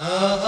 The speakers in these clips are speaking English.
آه, آه.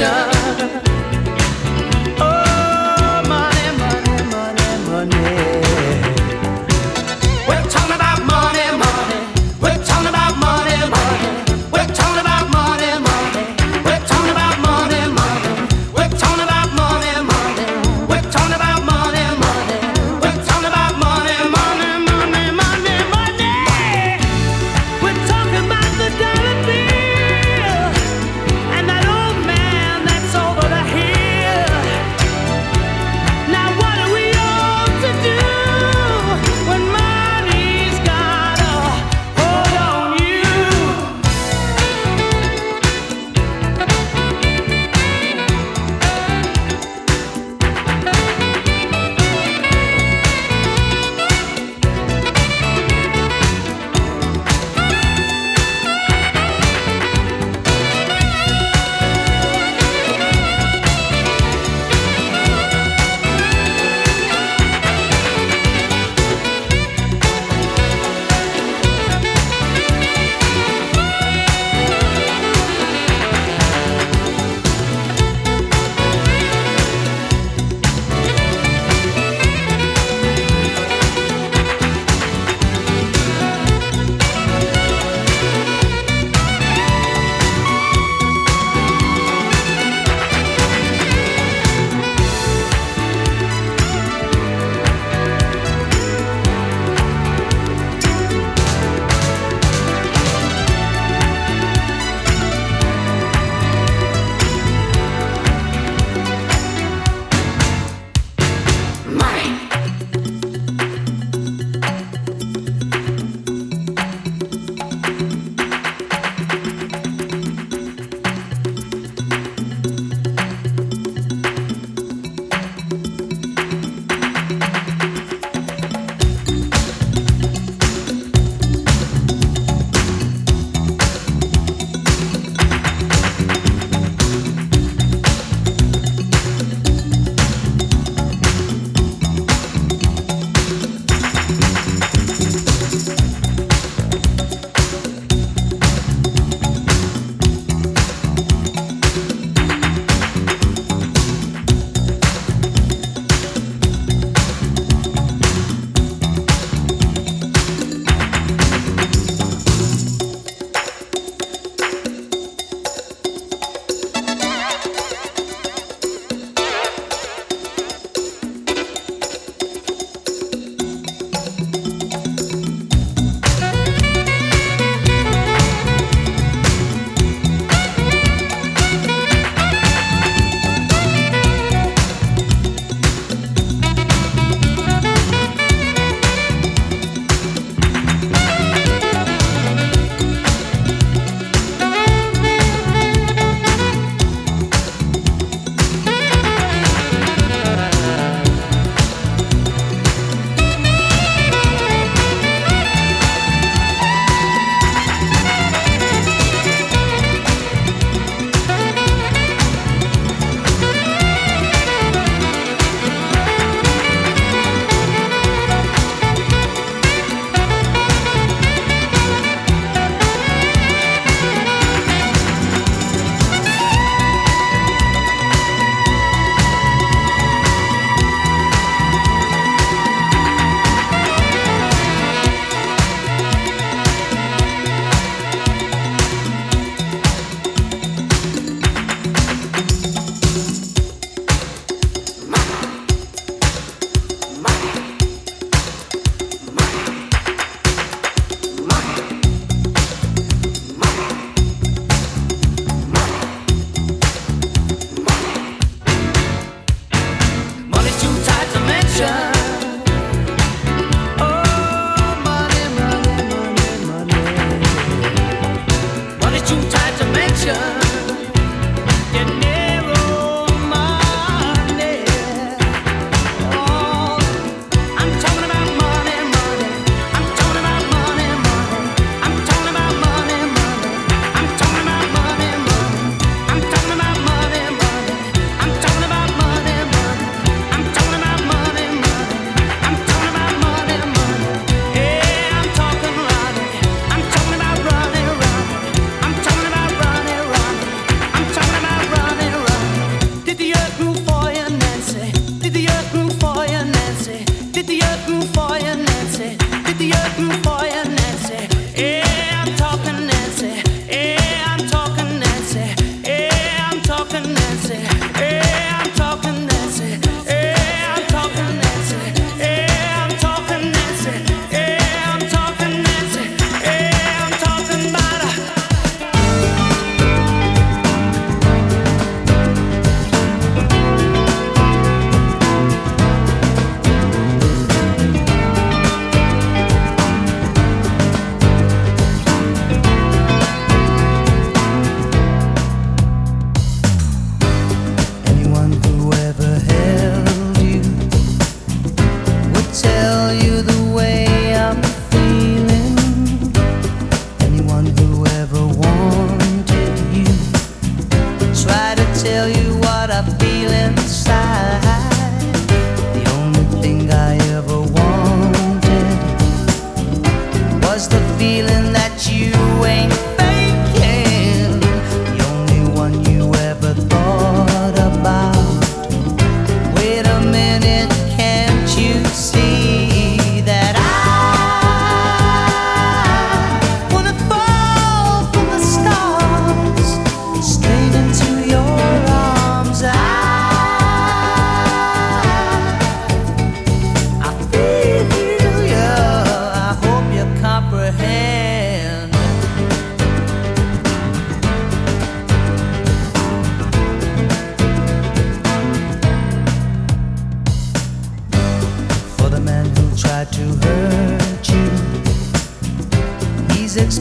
money,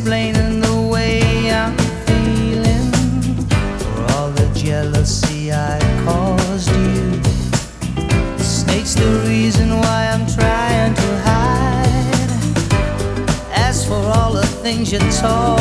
explaining the way I'm feeling for all the jealousy I caused you. The snake's the reason why I'm trying to hide. As for all the things you told.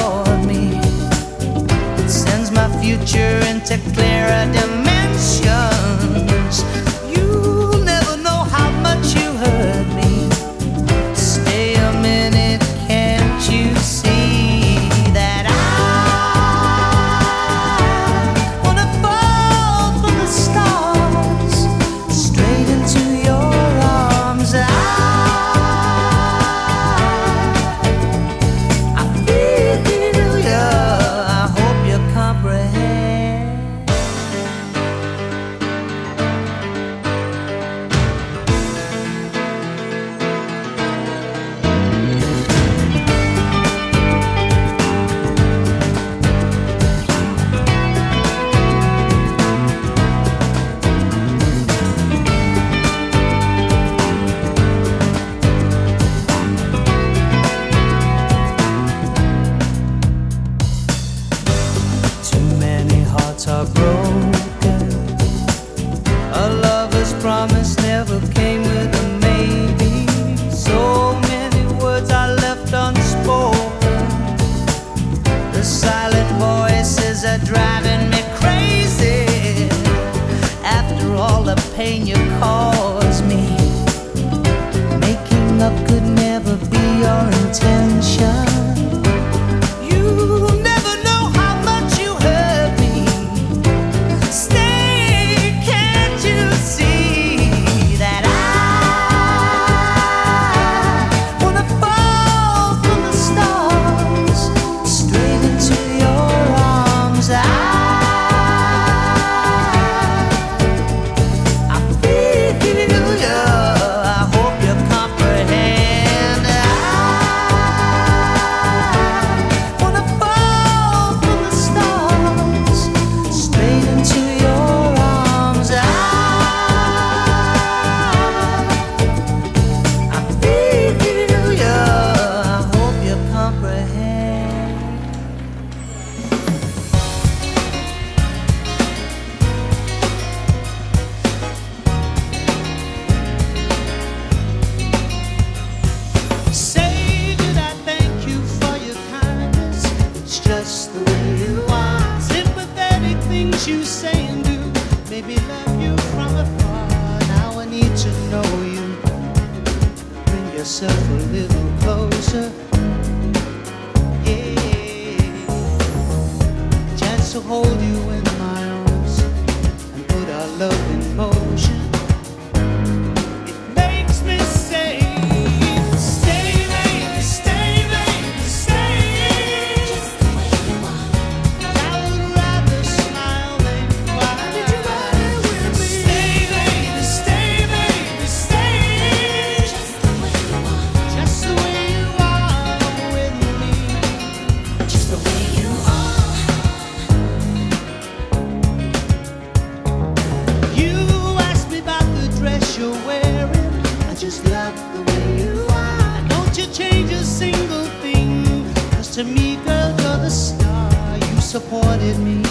blinded me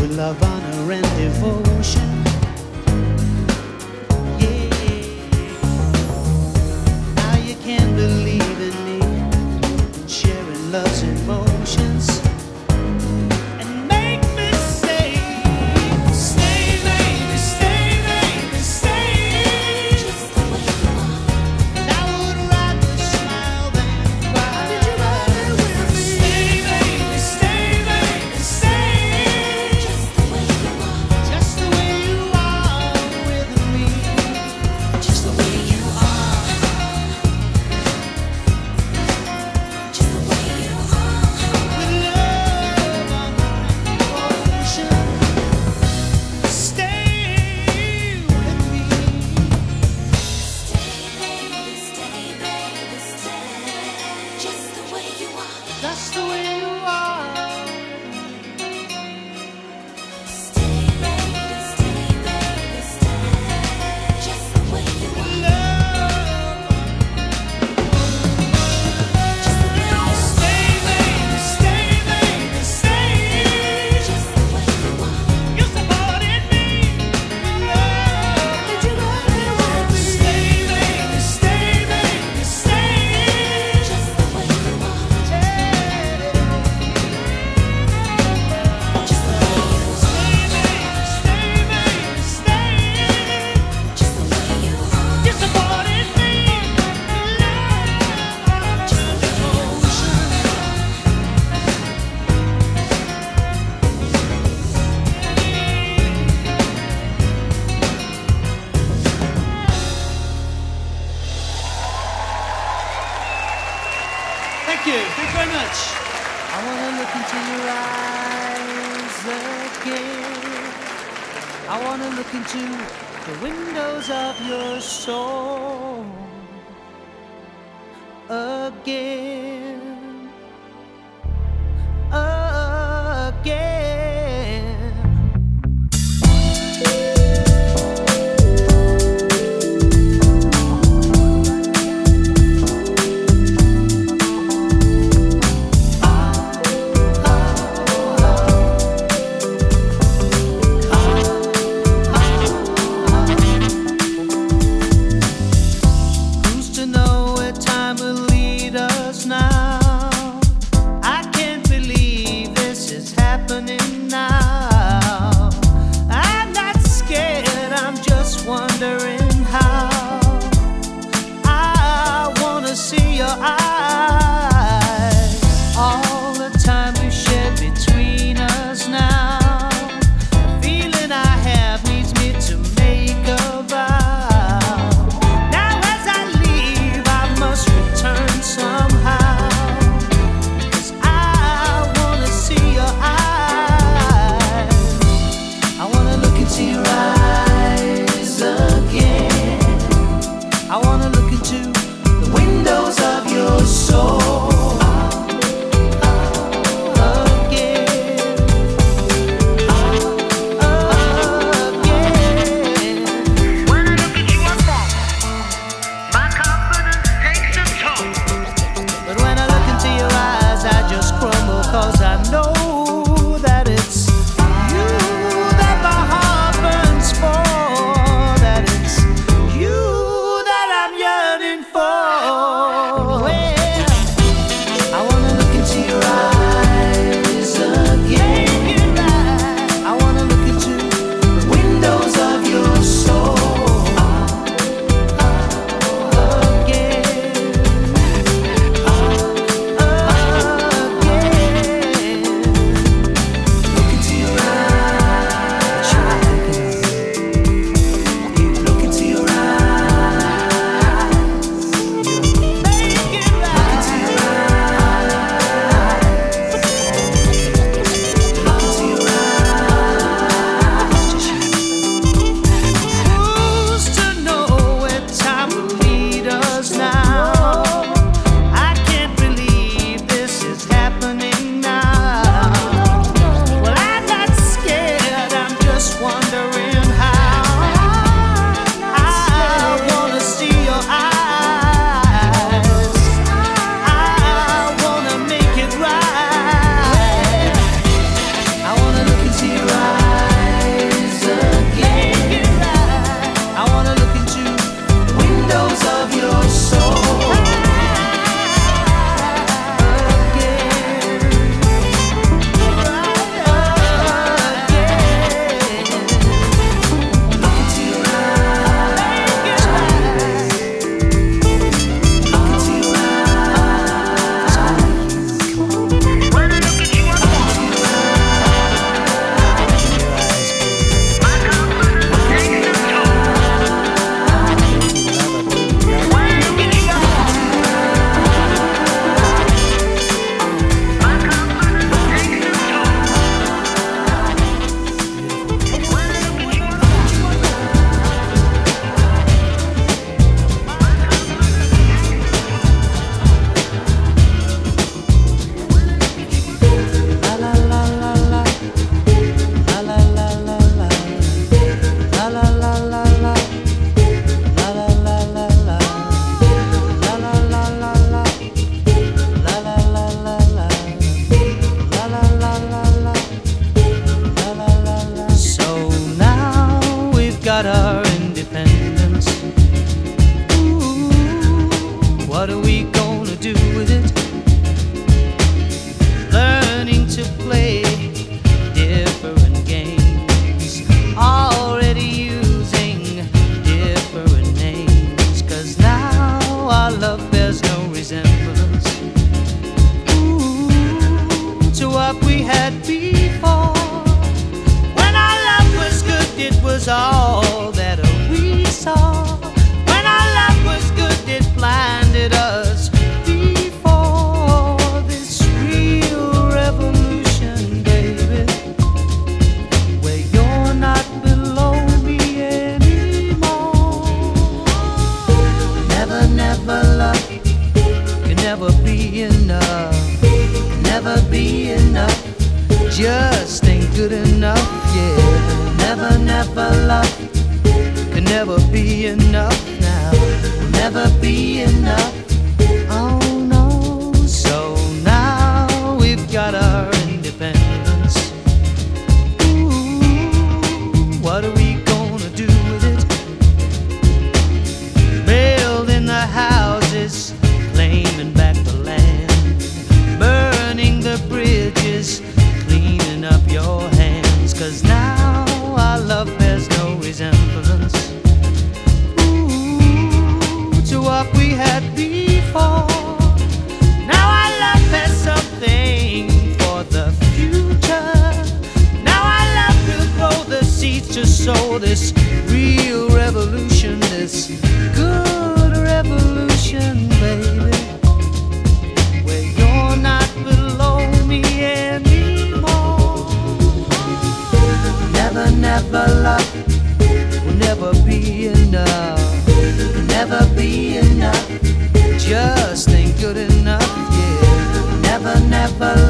with love, honor, and devotion. Yeah, now you can believe. Into the windows of your soul never be enough now. Never be enough.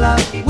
love.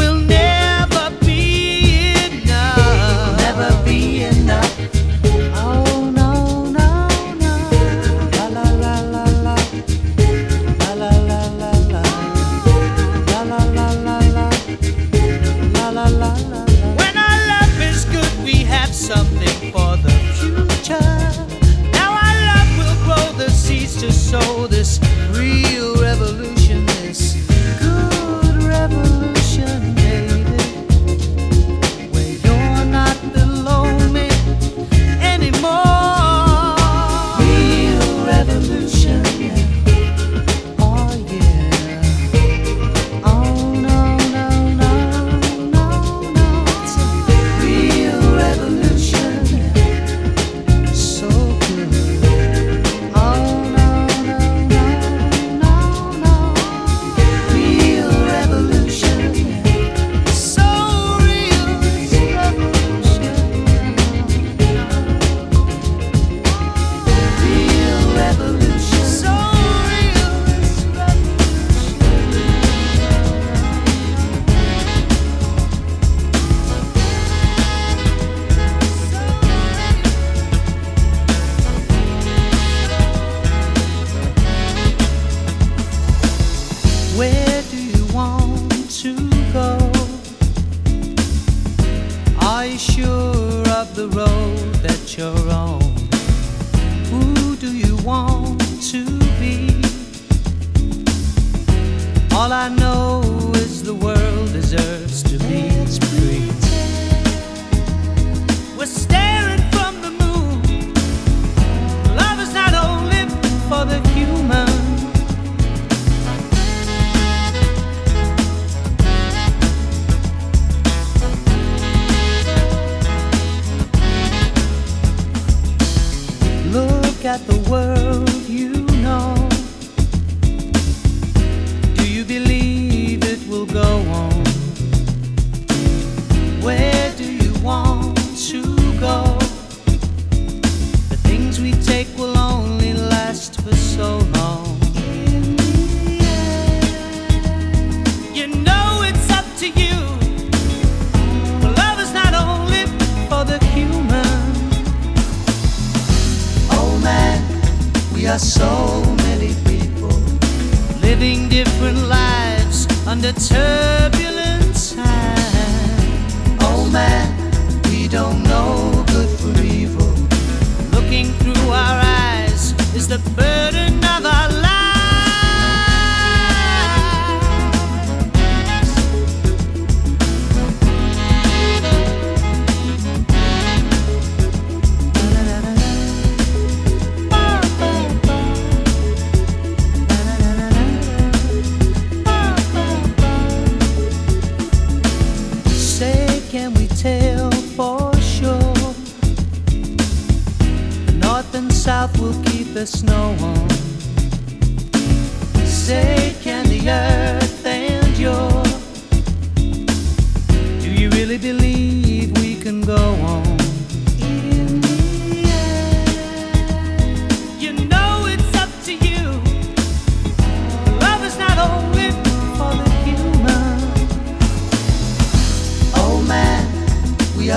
We are so many people living different lives under turbulent times. Oh man, we don't know good from evil. Looking through our eyes is the burden. the snow on. Say, can the earth endure? Do you really believe we can go on?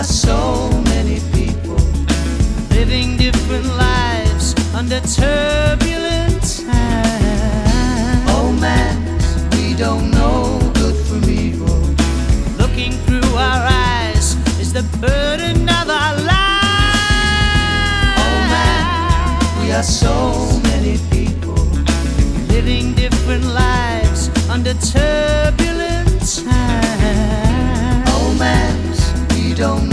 so many people living different lives under turbulent times. Oh man, we don't know good from evil. Looking through our eyes is the burden of our lives. Oh man, we are so many people living different lives under turbulent times. Oh man, we don't